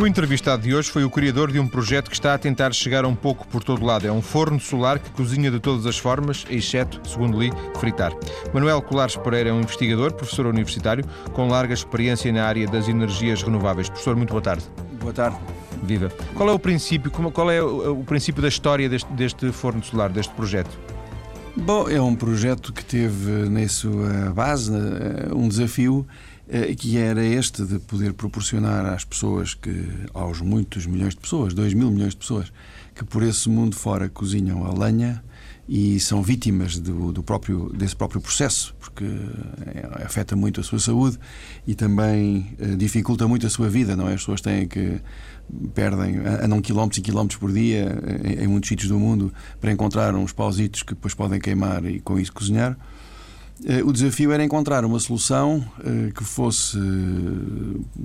O entrevistado de hoje foi o criador de um projeto que está a tentar chegar um pouco por todo lado. É um forno solar que cozinha de todas as formas, exceto, segundo li, fritar. Manuel Colares Pereira é um investigador, professor universitário, com larga experiência na área das energias renováveis. Professor, muito boa tarde. Boa tarde. Viva. Qual é o princípio, qual é o princípio da história deste, deste forno solar, deste projeto? Bom, é um projeto que teve na sua base eh, um desafio que era este de poder proporcionar às pessoas que, aos muitos milhões de pessoas, 2 mil milhões de pessoas, que por esse mundo fora cozinham a lenha e são vítimas do, do próprio, desse próprio processo, porque eh, afeta muito a sua saúde e também eh, dificulta muito a sua vida, não é? As pessoas têm que perdem, andam quilómetros e quilómetros por dia em, em muitos sítios do mundo para encontrar uns pausitos que depois podem queimar e com isso cozinhar. Eh, o desafio era encontrar uma solução eh, que fosse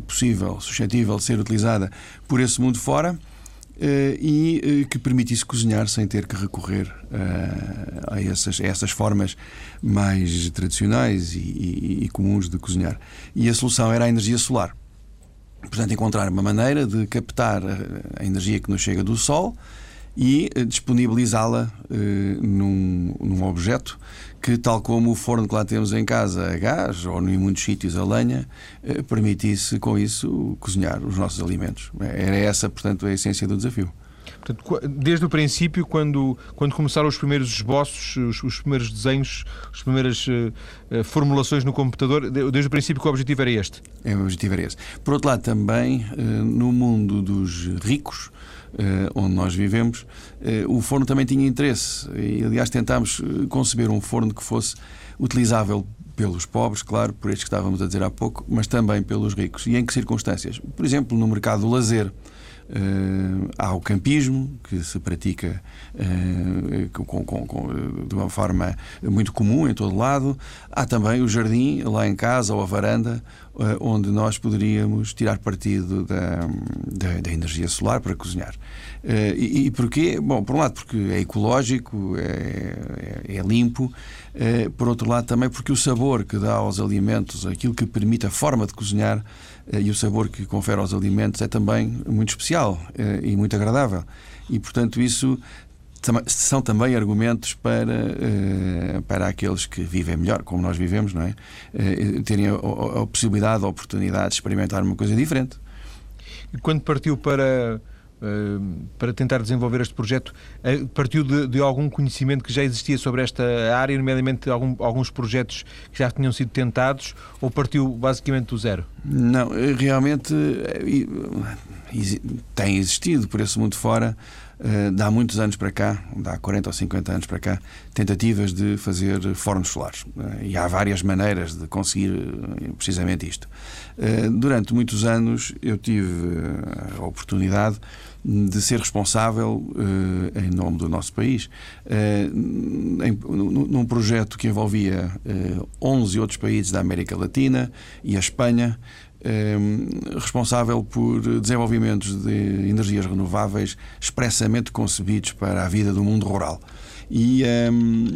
possível, suscetível de ser utilizada por esse mundo fora eh, e que permitisse cozinhar sem ter que recorrer a essas, a essas formas mais tradicionais e, e, e comuns de cozinhar. E a solução era a energia solar. Portanto, encontrar uma maneira de captar a energia que nos chega do Sol e disponibilizá-la num, num objeto que, tal como o forno que lá temos em casa a gás, ou em muitos sítios a lenha, eh, permitisse com isso cozinhar os nossos alimentos. Era essa, portanto, a essência do desafio. Portanto, desde o princípio, quando, quando começaram os primeiros esboços, os, os primeiros desenhos, as primeiras uh, formulações no computador, desde o princípio que o objetivo era este? É, o objetivo era esse. Por outro lado, também, uh, no mundo dos ricos, onde nós vivemos, uh, o forno também tinha interesse. E, aliás, tentámos eh, conceber um forno que fosse utilizável pelos pobres, claro, por estes que estávamos a dizer há pouco, mas também pelos ricos. E em que circunstâncias? Por exemplo, no mercado do lazer. Uh, há o campismo, que se pratica uh, com, com, com, de uma forma muito comum em todo lado. Há também o jardim, lá em casa, ou a varanda, uh, onde nós poderíamos tirar partido da, da, da energia solar para cozinhar. E, e, porquê? Bom, por um lado, porque é ecológico, é, é, é limpo. por outro lado, também porque o sabor que dá aos alimentos, aquilo que permite a forma de cozinhar, eh, e o sabor que confere aos alimentos é também muito especial eh, e muito agradável. E, portanto, isso são também argumentos para, eh, para aqueles que vivem melhor, como nós vivemos, não é? terem a, a possibilidade, a oportunidade de experimentar uma coisa diferente. E quando partiu para eh, para tentar desenvolver este projeto, eh, partiu de, de, algum conhecimento que já existia sobre esta área, nomeadamente algum, alguns projetos que já tinham sido tentados, ou partiu basicamente do zero? Não, eh, realmente tem existido por esse mundo fora, de há muitos anos para cá, de há 40 ou 50 anos para cá, tentativas de fazer fornos solares. E há várias maneiras de conseguir precisamente isto. Durante muitos anos eu tive a oportunidade de ser responsável em nome do nosso país num projeto que envolvia uh, eh, 11 outros países da América Latina e a Espanha responsável por desenvolvimentos de energias renováveis expressamente concebidos para a vida do mundo rural e, um,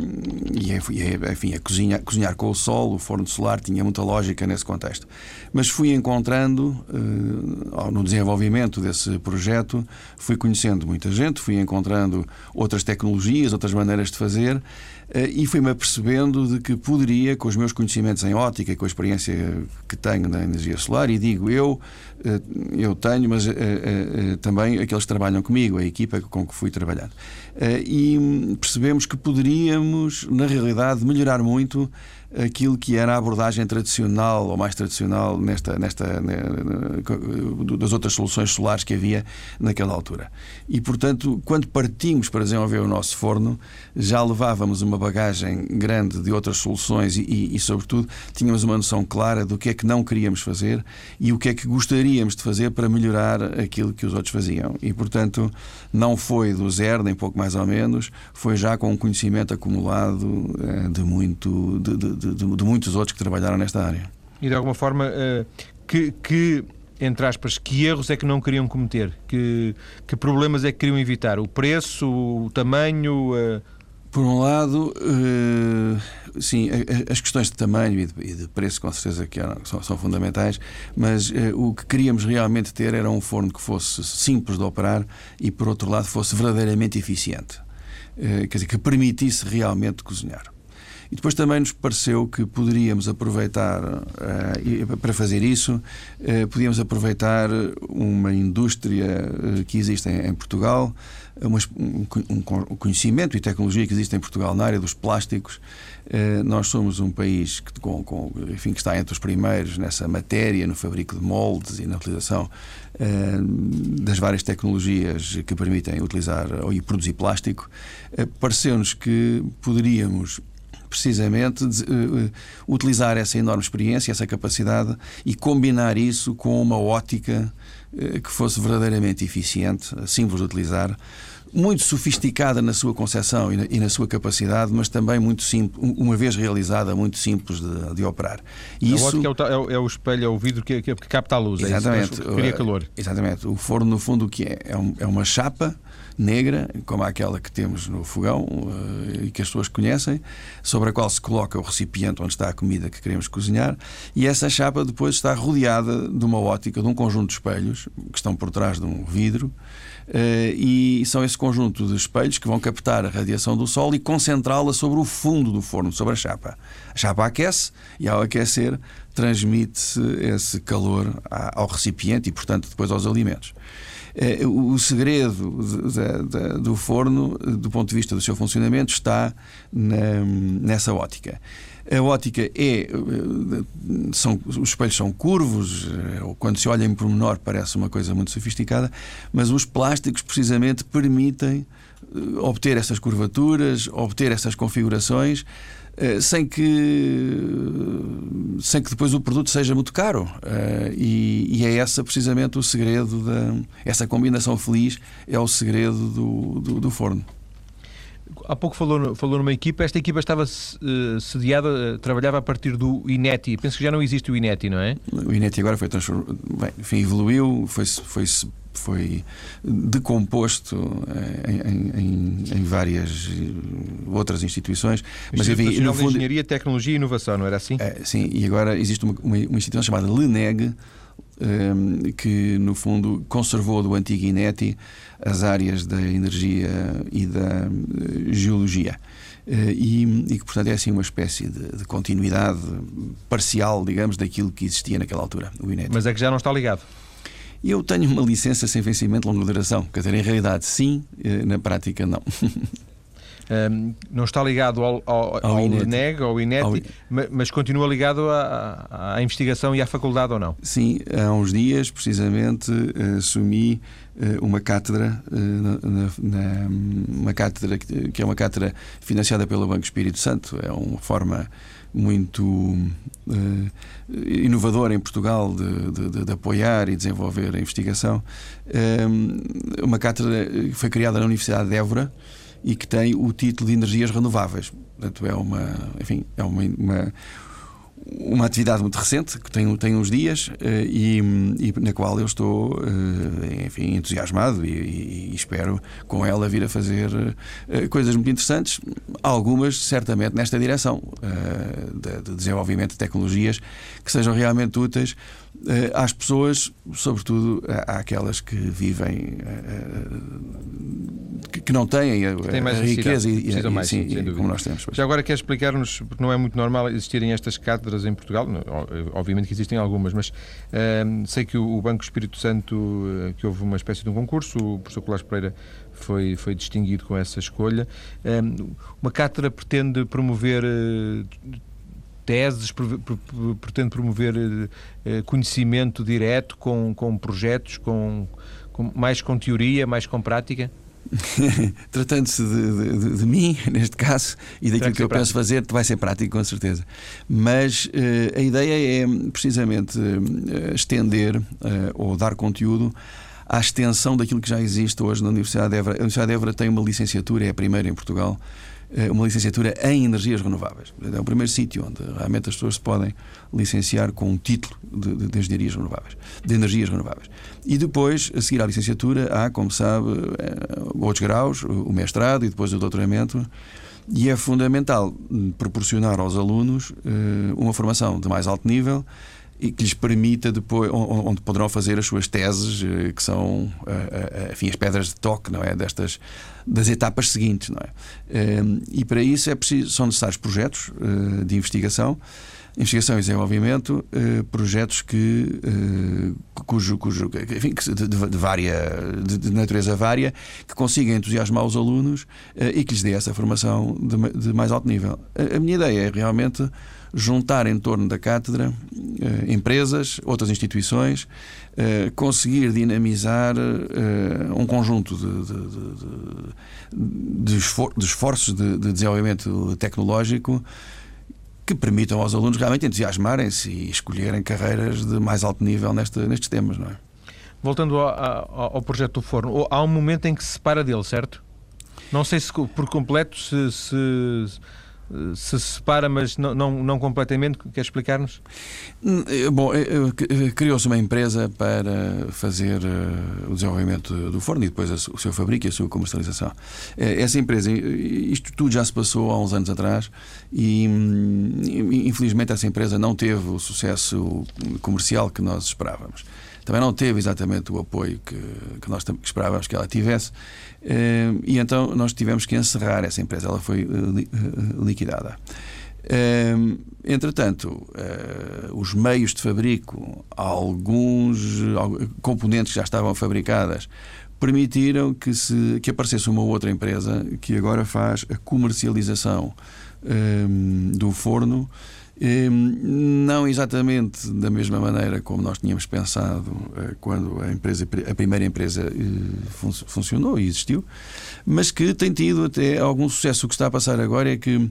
e enfim, a cozinha, cozinhar com o sol, o forno solar, tinha muita lógica nesse contexto. Mas fui encontrando, uh, no desenvolvimento desse projeto, fui conhecendo muita gente, fui encontrando outras tecnologias, outras maneiras de fazer eh, e fui-me apercebendo de que poderia, com os meus conhecimentos em ótica e com a experiência que tenho na energia solar, e digo eu, eh, eu tenho, mas eh, também aqueles que trabalham comigo, a equipa com que fui trabalhando. E percebemos que poderíamos, na realidade, melhorar muito aquilo que era a abordagem tradicional ou mais tradicional nesta, nesta das outras soluções solares que havia naquela altura. E portanto, quando partimos para desenvolver o nosso forno, já levávamos uma bagagem grande de outras soluções e, e, e sobretudo, tínhamos uma noção clara do que é que não queríamos fazer e o que é que gostaríamos de fazer para melhorar aquilo que os outros faziam. E portanto, não foi do zero, nem pouco mais ou menos, foi já com um conhecimento acumulado eh, de muito de, de, de, de, muitos outros que trabalharam nesta área. E de alguma forma, uh, que, que, entre aspas, que erros é que não queriam cometer? Que, que problemas é que queriam evitar? O preço, o tamanho? Uh... Por um lado, uh, sim, as questões de tamanho e de, preço, com certeza, que são, são fundamentais, mas o que queríamos realmente ter era um forno que fosse simples de operar e, por outro lado, fosse verdadeiramente eficiente. Quer dizer, que permitisse realmente cozinhar. E depois também nos pareceu que poderíamos aproveitar, uh, para fazer isso, uh, podíamos aproveitar uma indústria uh, que existe em, Portugal, um, conhecimento e tecnologia que existe em Portugal na área dos plásticos. nós somos um país que, com, com, enfim, que está entre os primeiros nessa matéria, no fabrico de moldes e na utilização das várias tecnologias que permitem utilizar ou produzir plástico. Pareceu-nos que poderíamos precisamente de, uh, utilizar essa enorme experiência, essa capacidade e combinar isso com uma ótica uh, que fosse verdadeiramente eficiente, simples de utilizar, muito sofisticada na sua concepção e na, e na, sua capacidade, mas também muito simples, uma vez realizada, muito simples de, de operar. E a isso... ótica é o, é o, espelho, é o vidro que, que, que capta a luz, exatamente, é isso, que cria calor. Exatamente. O forno, no fundo, o que é? É, um, é uma chapa negra, como aquela que temos no fogão uh, e que as pessoas conhecem, sobre a qual se coloca o recipiente onde está a comida que queremos cozinhar, e essa chapa depois está rodeada de uma ótica, de um conjunto de espelhos que estão por trás de um vidro. Uh, e são esse conjunto de espelhos que vão captar a radiação do sol e concentrá-la sobre o fundo do forno, sobre a chapa. A chapa aquece e, ao aquecer, transmite-se esse calor ao recipiente e, portanto, depois aos alimentos. Eh, o segredo do forno, do ponto de vista do seu funcionamento, está nessa ótica. A ótica é. Eh, são, os espelhos são curvos, eh, quando se olha em pormenor parece uma coisa muito sofisticada, mas os plásticos precisamente permitem obter essas curvaturas, obter essas configurações eh, sem que sem que depois o produto seja muito caro uh, e, e, é essa precisamente o segredo da essa combinação feliz é o segredo do, do, do forno há pouco falou, falou numa equipa, esta equipa estava uh, sediada, trabalhava a partir do INETI. Penso que já não existe o INETI, não é? O INETI agora foi transformado, bem, enfim, evoluiu, foi, foi foi decomposto eh, em, em, em, várias eh, outras instituições. Mas havia, no fundo, Engenharia, Tecnologia e Inovação, não era assim? É, sim, e agora existe uma, uma, uma instituição chamada LENEG, um, que no fundo conservou do antigo INETI as áreas da energia e da geologia. E, e, que, portanto, é assim uma espécie de, de, continuidade parcial, digamos, daquilo que existia naquela altura, o INETI. Mas é que já não está ligado? Eu tenho uma licença sem vencimento de longa duração. Quer dizer, em realidade, sim, eh, na prática, não. Um, não está ligado ao, ao, ao, ao INEG, ao INET, ao... mas continua ligado à, à, investigação e à faculdade ou não? Sim, há uns dias, precisamente, assumi eh, uma cátedra, eh, na, na, uma cátedra que é uma cátedra financiada pelo Banco Espírito Santo. É uma forma muito uh, inovadora em Portugal de, de, de, apoiar e desenvolver a investigação. Um, uma cátedra que foi criada na Universidade de Évora e que tem o título de Energias Renováveis. Portanto, é uma, enfim, é uma, uma uma atividade muito recente, que tem, tem uns dias, eh, e, e na qual eu estou eh, enfim, entusiasmado e, e, espero com ela vir a fazer eh, coisas muito interessantes, algumas certamente nesta direção de, de desenvolvimento de tecnologias que sejam realmente úteis às pessoas, sobretudo àquelas que vivem eh, que não têm a, a riqueza e, e, mais, sim, e, como nós temos. Já agora quer explicar-nos, porque não é muito normal existirem estas cátedras em Portugal, obviamente que existem algumas, mas uh, sei que o Banco Espírito Santo, que houve uma espécie de um concurso, o professor Colares Pereira foi, foi distinguido com essa escolha. Uh, uma cátedra pretende promover teses, pretende promover eh, eh, conhecimento direto com, com projetos, com, com, mais com teoria, mais com prática? Tratando-se de, de, de, mim, neste caso, e daquilo que eu prático. penso fazer, vai ser prático, com certeza. Mas uh, a ideia é precisamente uh, estender uh, ou dar conteúdo à extensão daquilo que já existe hoje na Universidade de Évora. A Universidade de Évora tem uma licenciatura, é a primeira em Portugal, uma licenciatura em energias renováveis. É o primeiro sítio onde realmente as pessoas se podem licenciar com um título de, de, engenharias renováveis, de energias renováveis. E depois, a seguir à licenciatura, há, como sabe, eh, outros graus, o mestrado e depois o doutoramento. E é fundamental proporcionar aos alunos uma formação de mais alto nível e que lhes permita depois, onde poderão fazer as suas teses, eh, que são eh, eh, enfim, as pedras de toque, não é? Destas, das etapas seguintes, não é? E para isso é preciso, são necessários projetos de investigação. Investigação e desenvolvimento, projetos que, cujo, cujo enfim, de, de, vária, de, de, natureza vária, que consigam entusiasmar os alunos e que lhes dê essa formação de, de mais alto nível. A, a minha ideia é realmente juntar em torno da cátedra eh, empresas, outras instituições, eh, conseguir dinamizar eh, um conjunto de, de esforços de, desenvolvimento tecnológico que permitam aos alunos realmente entusiasmarem-se e escolherem carreiras de mais alto nível neste, nestes temas, não é? Voltando ao, ao, ao projeto do forno, há um momento em que se separa dele, certo? Não sei se por completo se, se se separa, mas não, não, não completamente? Quer explicar-nos? Hum, eh, bom, eh, eh, criou-se uma empresa para fazer o desenvolvimento do forno e depois o seu fabrico e a sua comercialização. Essa empresa, isto tudo já se passou há uns anos atrás e hum, infelizmente essa empresa não teve o sucesso comercial que nós esperávamos também não teve exatamente o apoio que, que nós esperávamos que ela tivesse, eh, e então nós tivemos que encerrar essa empresa, ela foi eh, eh, liquidada. Entretanto, os meios de fabrico, alguns componentes que já estavam fabricadas, permitiram que, se, que aparecesse uma outra empresa que agora faz a comercialização do forno não exatamente da mesma maneira como nós tínhamos pensado eh, quando a, empresa, a primeira empresa eh, funcionou e existiu, mas que tem tido até algum sucesso. O que está a passar agora é que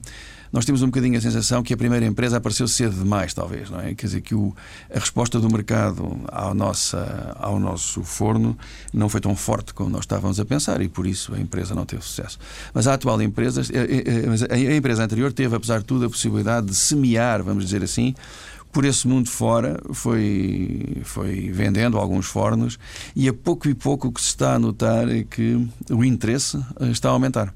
nós temos um bocadinho a sensação que a primeira empresa apareceu cedo demais, talvez, não é? Quer dizer, que o, a resposta do mercado ao, nossa, ao nosso forno não foi tão forte como nós estávamos a pensar e por isso a empresa não teve sucesso. Mas a atual empresa, a, a, a empresa anterior teve, apesar de tudo, a possibilidade de semear, vamos dizer assim, por esse mundo fora, foi, foi vendendo alguns fornos e a pouco e pouco o que se está a notar é que o interesse está a aumentar.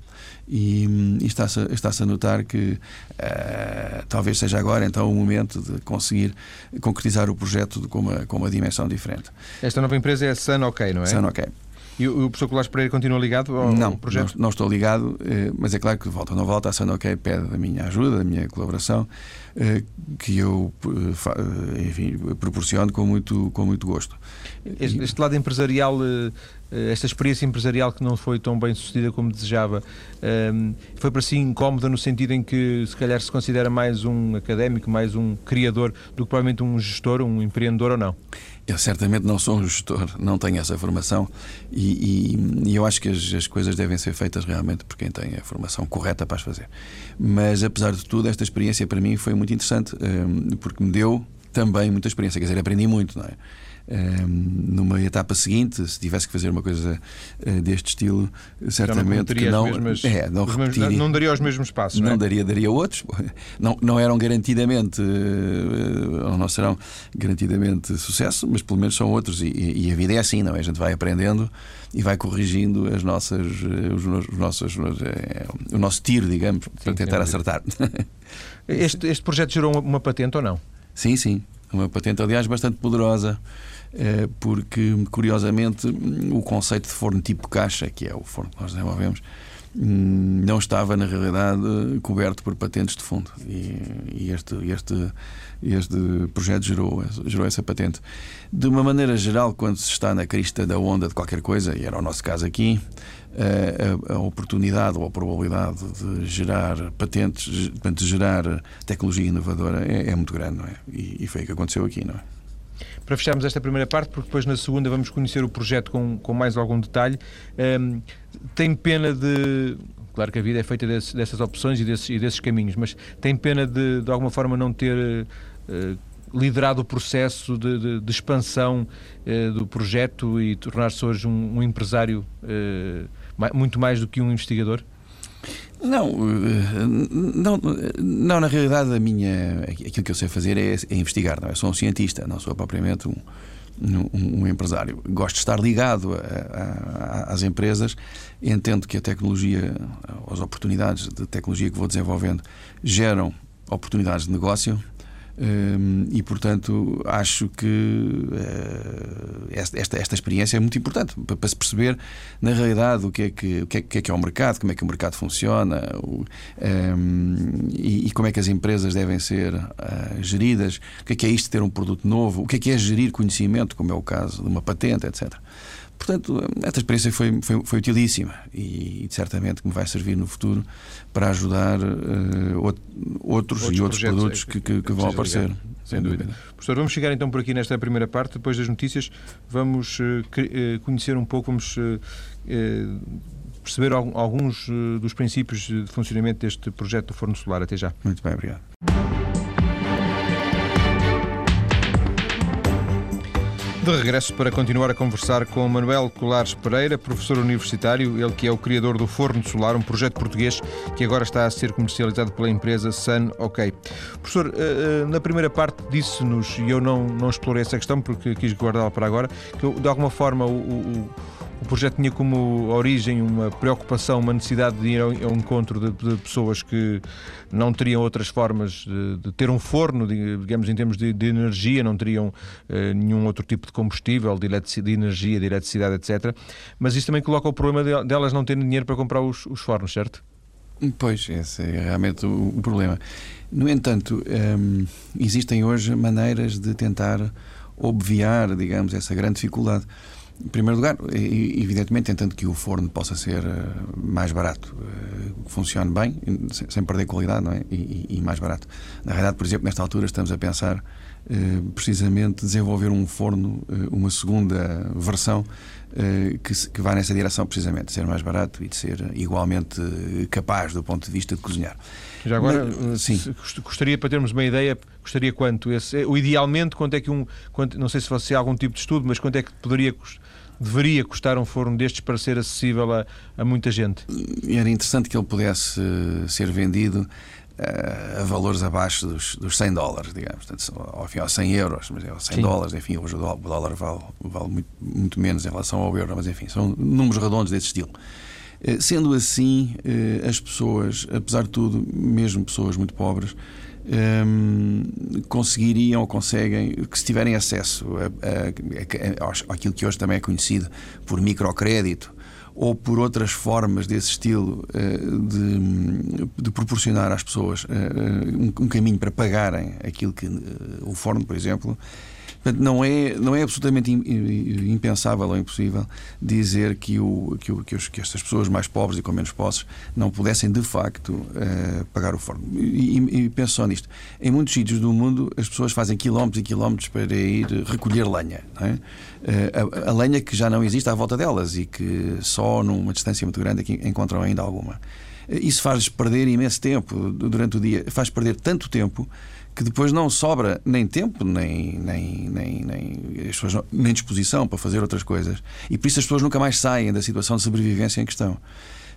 E, e está-se está a notar que uh, talvez seja agora então o momento de conseguir concretizar o projeto com uma, com uma dimensão diferente. Esta nova empresa é a Sun OK, não é? Sun OK. E o professor Colares Pereira continua ligado ao não, projeto? Não, não estou ligado, eh, mas é claro que volta ou não volta, a OK pede a minha ajuda, a minha colaboração, eh, que eu enfim, proporciono com muito, com muito gosto. Este, este lado empresarial eh, esta experiência empresarial que não foi tão bem sucedida como desejava ehm, foi para si incómoda no sentido em que se calhar se considera mais um académico, mais um criador do que provavelmente um gestor, um empreendedor ou não? Eu certamente não sou um gestor, não tenho essa formação e, e, e eu acho que as, as, coisas devem ser feitas realmente por quem tem a formação correta para as fazer. Mas apesar de tudo, esta experiência para mim foi muito interessante ehm, porque me deu também muita experiência, quer dizer, aprendi muito, não é? numa etapa seguinte, se tivesse que fazer uma coisa uh, deste estilo, certamente não que não, mesmas, é, não, mesmos, não daria os mesmos passos. Não, não é? daria, daria outros. Não, não eram garantidamente, uh, ou não serão garantidamente sucesso, mas pelo menos são outros. E, e, a vida é assim, não é? A gente vai aprendendo e vai corrigindo as nossas, eh, os, os nossos, o nosso tiro, digamos, para tentar acertar. Este, este projeto gerou uma, uma patente ou não? Sim, sim. Uma patente, aliás, bastante poderosa. Eh, porque, curiosamente, o conceito de forno tipo caixa, que é o forno que nós desenvolvemos, hum, não estava, na realidade, coberto por patentes de fundo. E, este, este, este projeto gerou, gerou essa patente. De uma maneira geral, quando se está na crista da onda de qualquer coisa, e era o nosso caso aqui, a, a oportunidade ou a probabilidade de gerar patentes, de gerar tecnologia inovadora é, é muito grande, não é? E, e foi o que aconteceu aqui, não é? para fecharmos esta primeira parte, porque depois na segunda vamos conhecer o projeto com, com mais algum detalhe. Um, tem pena de. Claro que a vida é feita desse, dessas opções e desses, e desses, caminhos, mas tem pena de, de alguma forma, não ter. Uh, liderado o processo de, de, de expansão uh, do projeto e tornar-se hoje um, um empresário uh, muito mais do que um investigador? Não, eh, não, não, na realidade a minha, aquilo que eu sei fazer é, é investigar, não é? Sou um cientista, não sou propriamente um, um, um empresário. Gosto de estar ligado a, a, às empresas, entendo que a tecnologia, as oportunidades de tecnologia que vou desenvolvendo geram oportunidades de negócio um, e, portanto, acho que uh, esta, esta experiência é muito importante para, se perceber, na realidade, o que, é que, o que, é, que é, que é o mercado, como é que o mercado funciona o, um, e, e, como é que as empresas devem ser uh, geridas, o que é que é isto ter um produto novo, o que é que é gerir conhecimento, como é o caso de uma patente, etc. Portanto, esta experiência foi, foi, foi utilíssima e, certamente me vai servir no futuro para ajudar uh, outros, outros, e outros produtos que, que, que vão aparecer. Ligar. Sem dúvida. Professor, vamos chegar então por aqui nesta primeira parte. Depois das notícias, vamos uh, conhecer um pouco, vamos uh, perceber alguns dos princípios de funcionamento deste projeto do Forno Solar. Até já. Muito bem, obrigado. De regresso para continuar a conversar com Manuel Colares Pereira, professor universitário, ele que é o criador do Forno Solar, um projeto português que agora está a ser comercializado pela empresa Sun OK. Professor, eh, eh, na primeira parte disse-nos, e eu não, não explorei essa questão porque quis guardá-la para agora, que de alguma forma o, o o projeto tinha como origem uma preocupação, uma necessidade de ir ao, encontro de, de pessoas que não teriam outras formas de, de ter um forno, digamos, em termos de, de energia, não teriam eh, nenhum outro tipo de combustível, de, de, energia, de eletricidade, etc. Mas isso também coloca o problema delas não terem dinheiro para comprar os, os fornos, certo? Pois, esse é realmente o, o problema. No entanto, hum, existem hoje maneiras de tentar obviar, digamos, essa grande dificuldade. Em primeiro lugar, evidentemente, tentando que o forno possa ser eh, mais barato, eh, funcione bem, sem perder qualidade, não é? E, e mais barato. Na realidade, por exemplo, nesta altura estamos a pensar eh, precisamente desenvolver um forno, uma segunda versão que, que vá nessa direção, precisamente, de ser mais barato e de ser igualmente capaz do ponto de vista de cozinhar. Já agora, Mas, sim. gostaria, para termos uma ideia, gostaria quanto? Esse, idealmente, quanto é que um. Quanto, não sei se fosse algum tipo de estudo, mas quanto é que poderia custar? Deveria custar um forno destes para ser acessível a, a muita gente? Era interessante que ele pudesse ser vendido uh, a valores abaixo dos, dos 100 dólares, digamos, Portanto, ao fim, aos 100 euros, mas 100 Sim. dólares, enfim, hoje o dólar vale, vale muito, muito, menos em relação ao euro, mas enfim, são números redondos desse estilo. Uh, sendo assim, as pessoas, apesar de tudo, mesmo pessoas muito pobres, um, conseguiriam ou conseguem, que se tiverem acesso àquilo que hoje também é conhecido por microcrédito ou por outras formas desse estilo eh, de, de proporcionar às pessoas eh, um, um, caminho para pagarem aquilo que eh, o forno, por exemplo, Portanto, não é, não é absolutamente impensável ou impossível dizer que, o, que, o, que, os, que estas pessoas mais pobres e com menos posses não pudessem, de facto, uh, pagar o forno. E, e, e penso só nisto. Em muitos sítios do mundo, as pessoas fazem quilómetros e quilómetros para ir recolher lenha. É? Uh, a, a, lenha que já não existe à volta delas e que só numa distância muito grande é encontram ainda alguma. Isso faz perder imenso tempo durante o dia, faz perder tanto tempo que depois não sobra nem tempo, nem, nem, nem, nem, as pessoas não, nem disposição para fazer outras coisas. E por isso as pessoas nunca mais saem da situação de sobrevivência em questão.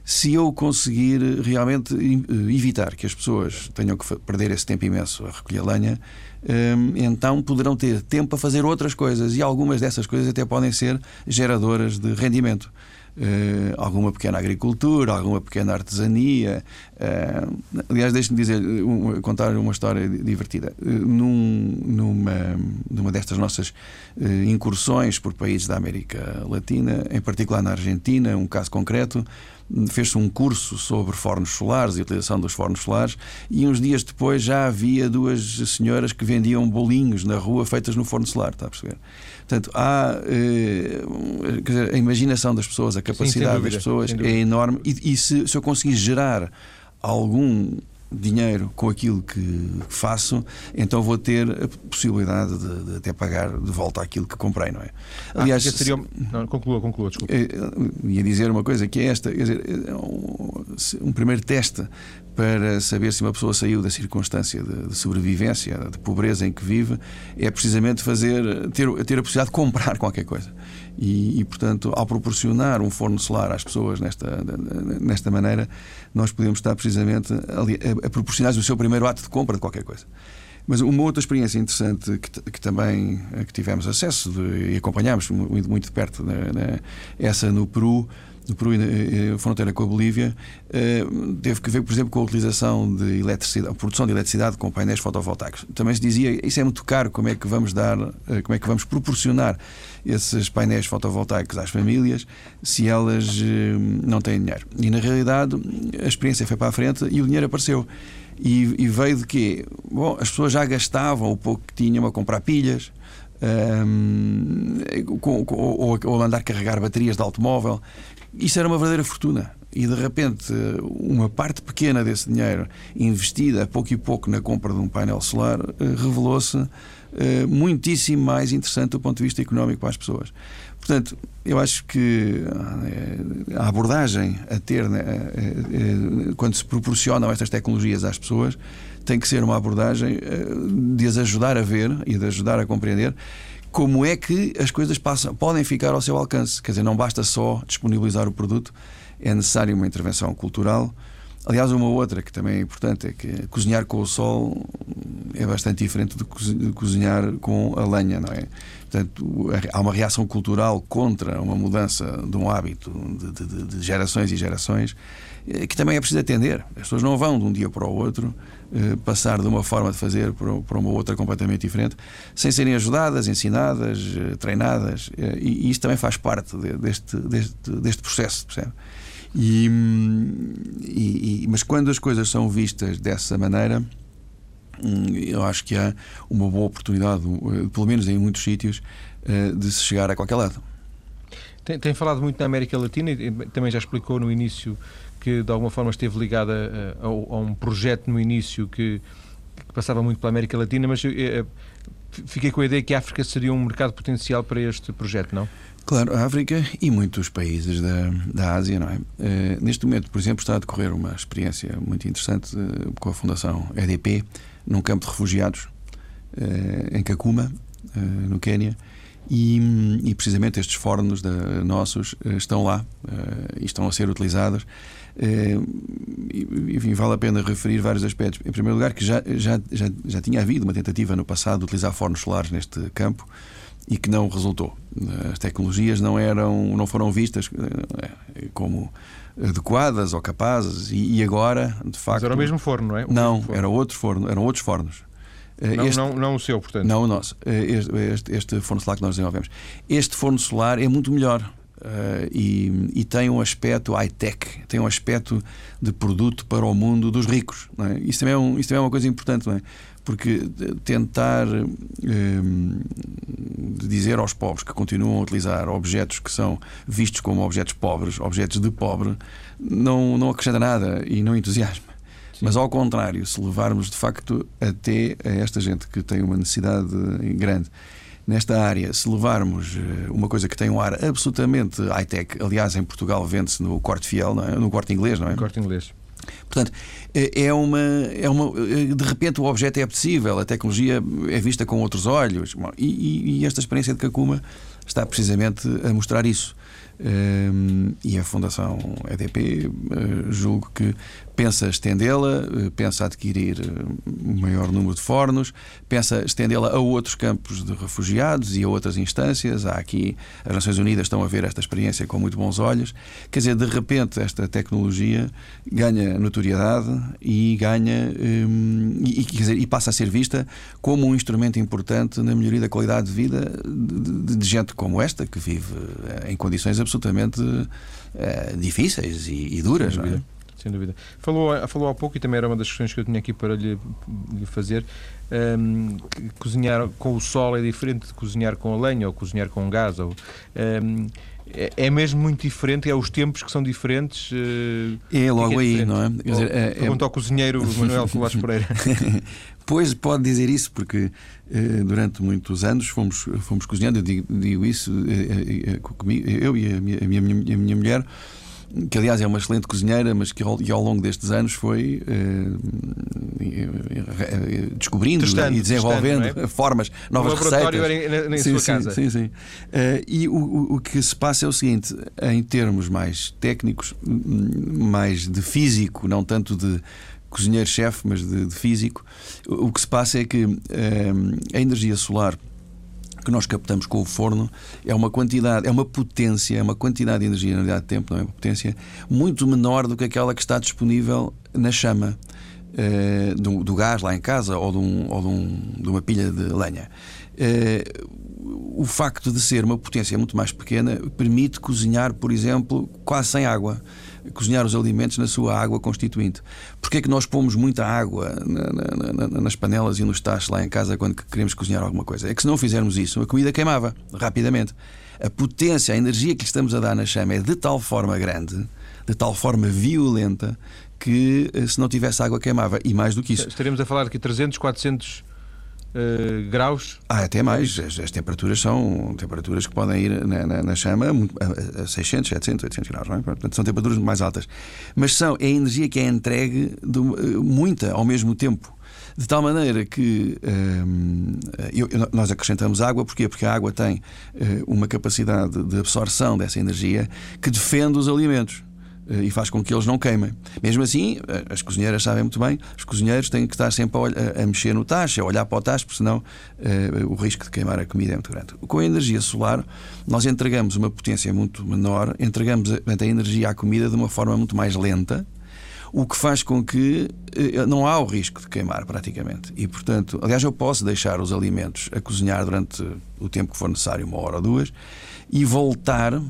Se eu conseguir realmente evitar que as pessoas tenham que perder esse tempo imenso a recolher lenha, hum, então poderão ter tempo para fazer outras coisas e algumas dessas coisas até podem ser geradoras de rendimento. Uh, alguma pequena agricultura, alguma pequena artesania. Uh, aliás, deixe-me dizer, um, contar uma história divertida. Num, numa, numa destas nossas incursões por países da América Latina, em particular na Argentina, um caso concreto, fez-se um curso sobre fornos solares e utilização dos fornos solares, e uns dias depois já havia duas senhoras que vendiam bolinhos na rua feitas no forno solar, está a perceber? Portanto, há eh, dizer, a imaginação das pessoas, a capacidade Sim, das pessoas é enorme, e, e se, se eu conseguir gerar algum dinheiro com aquilo que faço, então vou ter a possibilidade de, de até pagar de volta aquilo que comprei, não é? Ah, Aliás, seria... não, conclua, conclua, desculpa. Eh, ia dizer uma coisa que é esta, quer dizer, é um, um primeiro teste para saber se uma pessoa saiu da circunstância de, de, sobrevivência, de pobreza em que vive, é precisamente fazer ter, ter a possibilidade de comprar qualquer coisa. E, e, portanto, ao proporcionar um forno solar às pessoas nesta, nesta maneira, nós podemos estar precisamente a, a proporcionar o seu primeiro ato de compra de qualquer coisa. Mas uma outra experiência interessante que, que também que tivemos acesso de, e acompanhámos muito, muito de perto, né, né, essa no Peru, no Peru e na fronteira com a Bolívia, eh, teve que ver, por exemplo, com a utilização de eletricidade, a produção de eletricidade com painéis fotovoltaicos. Também se dizia, isso é muito caro, como é que vamos dar, eh, como é que vamos proporcionar esses painéis fotovoltaicos às famílias se elas eh, não têm dinheiro. E na realidade a experiência foi para a frente e o dinheiro apareceu. E, e veio de quê? Bom, as pessoas já gastavam o pouco que tinham a comprar pilhas, um, com, com, ou, ou andar a carregar baterias de automóvel. Isso era uma verdadeira fortuna. E de repente, uma parte pequena desse dinheiro investida pouco e pouco na compra de um painel solar eh, revelou-se eh, muitíssimo mais interessante do ponto de vista económico para as pessoas. Portanto, eu acho que eh, a abordagem a ter né, quando se proporcionam estas tecnologias às pessoas tem que ser uma abordagem de as ajudar a ver e de ajudar a compreender como é que as coisas passam, podem ficar ao seu alcance. Quer dizer, não basta só disponibilizar o produto, é necessário uma intervenção cultural. Aliás, uma outra que também é importante é que cozinhar com o sol é bastante diferente de cozinhar com a lenha, não é? Portanto, há uma reação cultural contra uma mudança de um hábito de, de, de gerações e gerações eh, que também é preciso atender. As pessoas não vão de um dia para o outro passar de uma forma de fazer para uma outra completamente diferente, sem serem ajudadas, ensinadas, eh, treinadas. E isto também faz parte deste, deste, deste processo, percebe? E, e, mas quando as coisas são vistas dessa maneira, hum, eu acho que há uma boa oportunidade, pelo menos em muitos sítios, de se chegar a qualquer lado. Tem, tem falado muito na América Latina e também já explicou no início que de alguma forma esteve ligada a, a, a um projeto no início que, que, passava muito pela América Latina, mas eh, fiquei com a ideia que a África seria um mercado potencial para este projeto, não? Claro, a África e muitos países da, da Ásia, não é? Uh, neste momento, por exemplo, está a decorrer uma experiência muito interessante uh, com a Fundação EDP, num campo de refugiados uh, em Kakuma, no Quênia, e, e, precisamente estes fornos da, nossos estão lá e estão a ser utilizados eh, enfim, vale a pena referir vários aspectos. Em primeiro lugar, que já, já, já, já tinha havido uma tentativa no passado de utilizar fornos solares neste campo e que não resultou. As tecnologias não eram, não foram vistas eh, como adequadas ou capazes e, agora, de facto. Mas era o mesmo forno, não é? O não, forno. era outro forno, eram outros fornos. Eh, não, este, não, não, o seu, portanto. Não o nosso. Este, este, este forno solar que nós desenvolvemos. Este forno solar é muito melhor. Uh, e, e, tem um aspecto high-tech, tem um aspecto de produto para o mundo dos ricos. É? Isso, também é um, isso também é uma coisa importante, é? porque tentar uh, dizer aos pobres que continuam a utilizar objetos que são vistos como objetos pobres, objetos de pobre, não, não acrescenta nada e não entusiasma. Sim. Mas ao contrário, se levarmos de facto até a esta gente que tem uma necessidade grande nesta área, se levarmos eh, uma coisa que tem um ar absolutamente high-tech, aliás, em Portugal vende-se no corte fiel, é? no corte inglês, não é? No corte inglês. Portanto, é, é uma, é uma. De repente o objeto é apetecível, a tecnologia é vista com outros olhos. E, e esta experiência de Kakuma está precisamente a mostrar isso. Um, e a Fundação EDP, uh, eh, julgo que pensa estendê-la, uh, pensa adquirir um maior número de fornos, pensa estendê-la a outros campos de refugiados e a outras instâncias. Há aqui, as Nações Unidas estão a ver esta experiência com muito bons olhos. Quer dizer, de repente, esta tecnologia ganha notoriedade e ganha um, e, quer dizer, e passa a ser vista como um instrumento importante na melhoria da qualidade de vida de, de, de gente como esta, que vive em condições absolutamente difíceis e, e duras. Dúvida. É? Sem dúvida. Falou, falou há pouco, e também era uma das questões que eu tinha aqui para lhe, lhe fazer. Um, ehm, cozinhar com o sol é diferente de cozinhar com a lenha ou cozinhar com gás. Ou, um, ehm, é, é, mesmo muito diferente, é os tempos que são diferentes. Uh, é logo é aí, não é? Quer dizer, é, é... Pergunta ao cozinheiro Manuel Colares Pereira. pois pode dizer isso, porque uh, durante muitos anos fomos, fomos cozinhando, eu digo, digo isso, uh, eu e a minha, a minha, a minha mulher que aliás é uma excelente cozinheira, mas que ao, ao longo destes anos foi uh, descobrindo testando, e desenvolvendo testando, é? formas, novas receitas. Era na, sim, sua casa. Sim, sim. Uh, e o, o que se passa é o seguinte, em termos mais técnicos, mais de físico, não tanto de cozinheiro-chefe, mas de, de, físico. O, o, que se passa é que a energia solar que nós captamos com o forno é uma quantidade, é uma potência, é uma quantidade de energia, na realidade de tempo, não é uma potência, muito menor do que aquela que está disponível na chama. Uh, do, do, gás lá em casa ou, de, um, ou de, um, de uma pilha de lenha. Uh, o facto de ser uma potência muito mais pequena permite cozinhar, por exemplo, quase sem água cozinhar os alimentos na sua água constituinte. Porquê é que nós pomos muita água na, na, nas panelas e nos tachos lá em casa quando queremos cozinhar alguma coisa? É que se não fizermos isso, a comida queimava rapidamente. A potência, a energia que lhe estamos a dar na chama é de tal forma grande, de tal forma violenta, que eh, se não tivesse água queimava. E mais do que isso. Estaremos a falar aqui 300, 400 uh, graus. Ah, até mais. As, as, temperaturas são temperaturas que podem ir na, na, na chama a, a 600, 700, 800 graus. Não é? Portanto, são temperaturas mais altas. Mas são, é a energia que é entregue de, uh, muita ao mesmo tempo. De tal maneira que uh, eu, nós acrescentamos água, porquê? Porque a água tem uma capacidade de absorção dessa energia que defende os alimentos. Eh, e faz com que eles não queimem. Mesmo assim, eh, as cozinheiras sabem muito bem, os cozinheiros têm que estar sempre a, a mexer no tacho, a olhar para o tacho, porque senão uh, o risco de queimar a comida é muito grande. Com a energia solar, nós entregamos uma potência muito menor, entregamos a, a energia à comida de uma forma muito mais lenta, o que faz com que uh, não há o risco de queimar praticamente. E, portanto, aliás, eu posso deixar os alimentos a cozinhar durante o tempo que for necessário, uma hora ou duas, e voltar uh,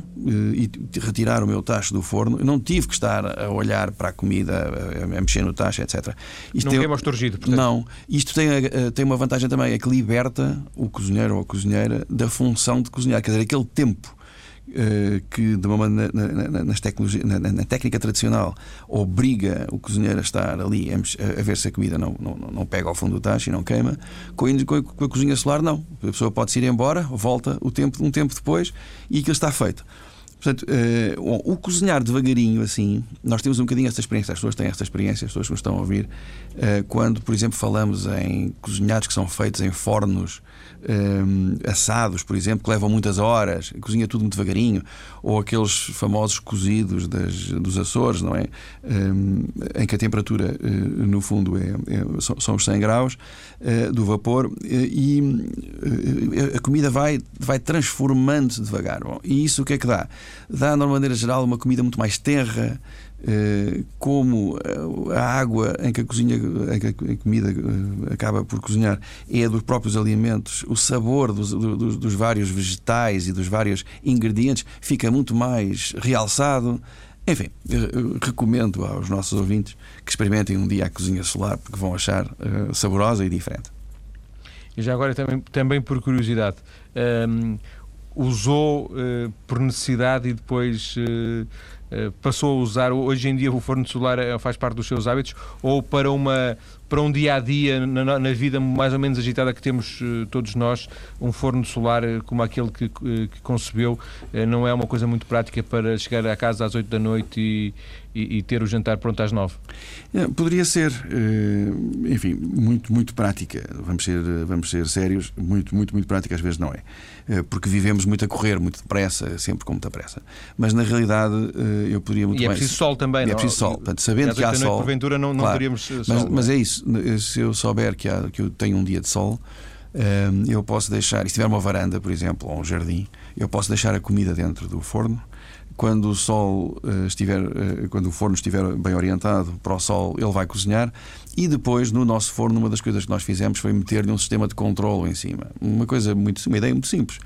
e retirar o meu tacho do forno. Eu não tive que estar a olhar para a comida, a, a mexer no tacho, etc. Isto não tem... queima estorgido, portanto. Não. Isto tem, uh, tem uma vantagem também, é que liberta o cozinheiro ou a cozinheira da função de cozinhar. Quer dizer, aquele tempo eh, que de uma, na, na, nas na, na, técnica tradicional obriga o cozinheiro a estar ali a, a, ver se a comida não, não, não pega ao fundo do tacho e não queima. Com a, com a cozinha solar, não. A pessoa pode ir embora, volta o tempo, um tempo depois e aquilo está feito. Portanto, uh, o cozinhar devagarinho, assim, nós temos um bocadinho esta experiência, as pessoas têm esta experiência, as pessoas que nos estão a ouvir, uh, quando, por exemplo, falamos em cozinhados que são feitos em fornos um, assados, por exemplo, que levam muitas horas, cozinha tudo muito devagarinho, ou aqueles famosos cozidos das, dos Açores, não é? Em que a temperatura, uh, no fundo, é, é, são, os 100 graus uh, do vapor e uh, a comida vai, vai transformando-se devagar. Bom, e isso o que é que dá? Dá, de uma maneira geral, uma comida muito mais terra eh, como eh, a água em que a cozinha, em que a comida eh, acaba por cozinhar é dos próprios alimentos, o sabor dos, dos, dos vários vegetais e dos vários ingredientes fica muito mais realçado. Enfim, recomendo aos nossos ouvintes que experimentem um dia a cozinha solar porque vão achar saborosa e diferente. E já agora também, também por curiosidade, um, ehm, usou uh, por necessidade e depois uh, passou a usar, hoje em dia o forno solar faz parte dos seus hábitos, ou para, uma, para um dia a dia, na, na vida mais ou menos agitada que temos todos nós, um forno solar como aquele que, que concebeu não é uma coisa muito prática para chegar à casa às 8 da noite e, e, e ter o jantar pronto às 9? É, poderia ser, enfim, muito, muito prática. Vamos ser, vamos ser sérios, muito, muito, muito prática, às vezes não é. Eh, porque vivemos muito a correr, muito depressa, sempre com muita pressa. Mas na realidade eh, eu poderia muito e é mais. preciso sol também, e é preciso sol. Portanto, sabendo que há sol. Porventura não, não claro, teríamos sol. Mas, mas, é isso. Se eu souber que, há, que eu tenho um dia de sol. Eh, eu posso deixar, se tiver uma varanda, por exemplo, ou um jardim, eu posso deixar a comida dentro do forno quando o sol uh, estiver, uh, quando o forno estiver bem orientado para o sol, ele vai cozinhar. E depois, no nosso forno, uma das coisas que nós fizemos foi meter-lhe um sistema de controlo em cima. Uma coisa muito, uma ideia muito simples.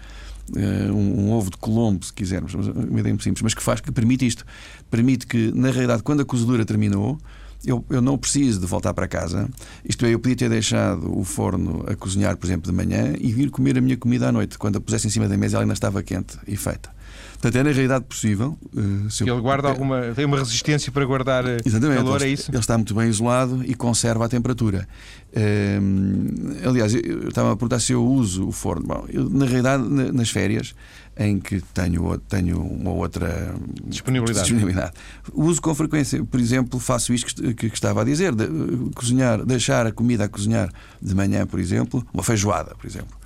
Uh, um, um, ovo de colombo, se quisermos, uma ideia muito simples, mas que faz que permite isto. Permite que, na realidade, quando a cozedura terminou, eu, eu não preciso de voltar para casa. Isto é, eu podia ter deixado o forno a cozinhar, por exemplo, de manhã e vir comer a minha comida à noite. Quando a pusesse em cima da mesa, ela ainda estava quente e feita. Portanto, é na realidade possível. Uh, se ele guarda alguma. tem uma resistência para guardar eh, Exatamente, calor, ele, é isso? Ele está muito bem isolado e conserva a temperatura. Uh, aliás, eu estava a perguntar se eu uso o forno. Bom, eu, na realidade, nas férias, em que tenho, tenho uma outra disponibilidade. disponibilidade. Uso com frequência, por exemplo, faço isto que, que, que estava a dizer, de, cozinhar, deixar a comida a cozinhar de manhã, por exemplo, uma feijoada, por exemplo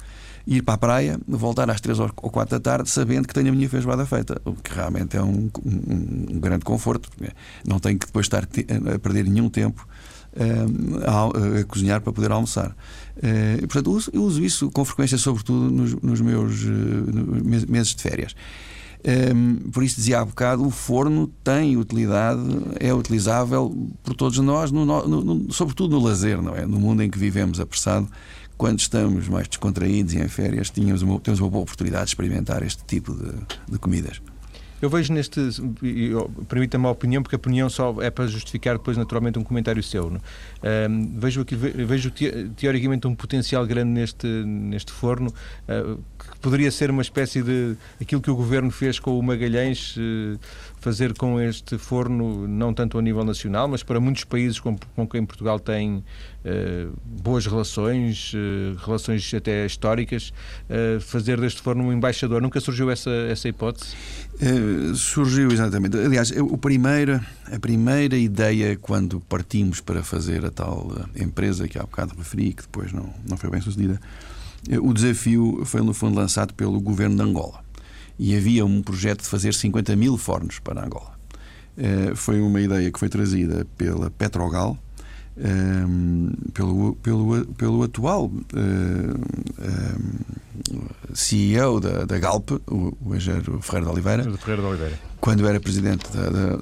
ir para a praia, voltar às 3 ou 4 da tarde, sabendo que tenho a minha feijoada feita, o que realmente é um, um, um grande conforto. Não tenho que depois estar a perder nenhum tempo a, a, cozinhar para poder almoçar. portanto, eu uso, eu uso, isso com frequência, sobretudo nos, nos meus meses de férias. Um, por isso dizia há bocado, o forno tem utilidade, é utilizável por todos nós, no, no, no, sobretudo no lazer, não é? No mundo em que vivemos apressado, quando estamos mais descontraídos e em férias, tínhamos uma, temos uma boa oportunidade de experimentar este tipo de, de comidas. Eu vejo neste. Permita-me a opinião, porque a opinião só é para justificar depois, naturalmente, um comentário seu. Um, vejo aqui, vejo teoricamente um potencial grande neste, neste forno, uh, que poderia ser uma espécie de. aquilo que o governo fez com o Magalhães, uh, fazer com este forno, não tanto a nível nacional, mas para muitos países com, com quem Portugal tem uh, boas relações, relações até históricas, fazer deste forno um embaixador. Nunca surgiu essa, essa hipótese? surgiu exatamente. Aliás, o primeiro, a primeira ideia quando partimos para fazer a tal empresa que há bocado referi, que depois não, não foi bem sucedida, o desafio foi no fundo lançado pelo governo de Angola. E havia um projeto de fazer 50 mil fornos para Angola. Eh, foi uma ideia que foi trazida pela Petrogal, um, pelo, pelo, pelo atual uh, um, CEO da, da Galp, o, o engenheiro Ferreira de Oliveira, Ferreira de Oliveira, quando era presidente da, da,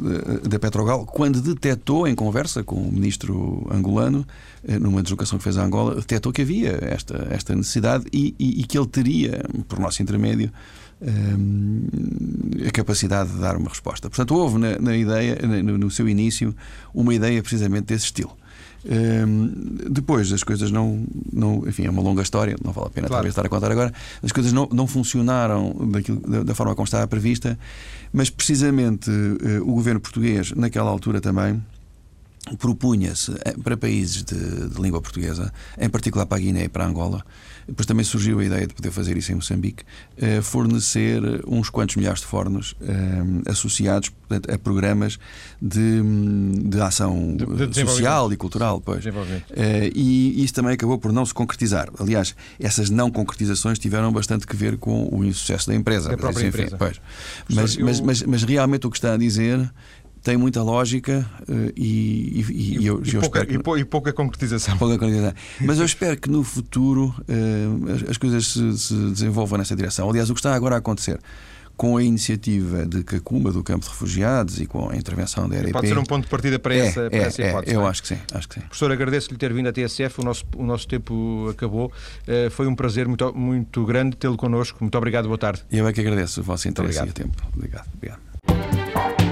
da, Petrogal, quando detectou em conversa com o ministro angolano, eh, numa deslocação que fez a Angola, detectou que havia esta, esta necessidade e, e, e que ele teria, por nosso intermédio, a capacidade de dar uma resposta. Portanto, houve na, na ideia, no, no seu início, uma ideia precisamente desse estilo. Um, depois as coisas não, não. Enfim, é uma longa história, não vale a pena claro. talvez estar a contar agora. As coisas não, não funcionaram daquilo, da, da forma como estava prevista, mas precisamente uh, o governo português, naquela altura também, propunha-se eh, para países de, de, língua portuguesa, em particular para a Guiné e para a Angola, depois também surgiu a ideia de poder fazer isso em Moçambique, eh, fornecer uns quantos milhares de fornos eh, associados portanto, a programas de, de ação de, de social e cultural. Pois. Eh, e isso também acabou por não se concretizar. Aliás, essas não concretizações tiveram bastante que ver com o insucesso da empresa. Da própria enfim, empresa. Pois. Mas, mas, mas, mas realmente o que está a dizer tem muita lógica uh, e, e, e, eu, e, eu pouca, que... e, pouca concretização. Pouca concretização. Mas eu espero que no futuro uh, as, as, coisas se, se, desenvolvam nessa direção. Aliás, o que está agora a acontecer com a iniciativa de Cacuma, do campo de refugiados e com a intervenção da ERP. Pode ser um ponto de partida para, é, essa, para é, essa hipótese. É, eu acho que sim, acho que sim. Professor, agradeço-lhe ter vindo à TSF, o nosso, o nosso tempo acabou. Uh, foi um prazer muito, muito grande tê-lo connosco. Muito obrigado, boa tarde. Eu é que agradeço o vosso interesse e o tempo. Obrigado. obrigado.